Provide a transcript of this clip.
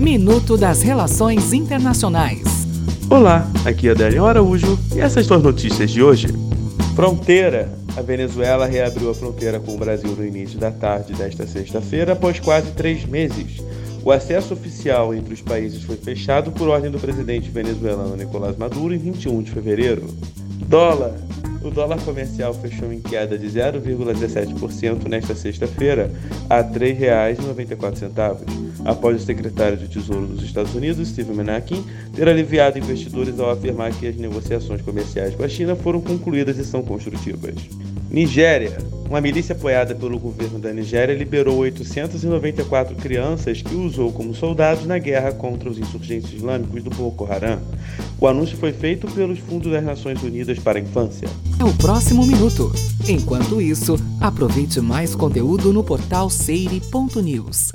Minuto das Relações Internacionais. Olá, aqui é Daniel Araújo e essas são as notícias de hoje. Fronteira. A Venezuela reabriu a fronteira com o Brasil no início da tarde desta sexta-feira, após quase três meses. O acesso oficial entre os países foi fechado por ordem do presidente venezuelano Nicolás Maduro em 21 de fevereiro. Dólar. O dólar comercial fechou em queda de 0,17% nesta sexta-feira, a R$ 3,94, após o secretário de Tesouro dos Estados Unidos, Steve Mnuchin, ter aliviado investidores ao afirmar que as negociações comerciais com a China foram concluídas e são construtivas. Nigéria. Uma milícia apoiada pelo governo da Nigéria liberou 894 crianças que usou como soldados na guerra contra os insurgentes islâmicos do Boko Haram. O anúncio foi feito pelos Fundos das Nações Unidas para a Infância. É o próximo minuto. Enquanto isso, aproveite mais conteúdo no portal seire.news.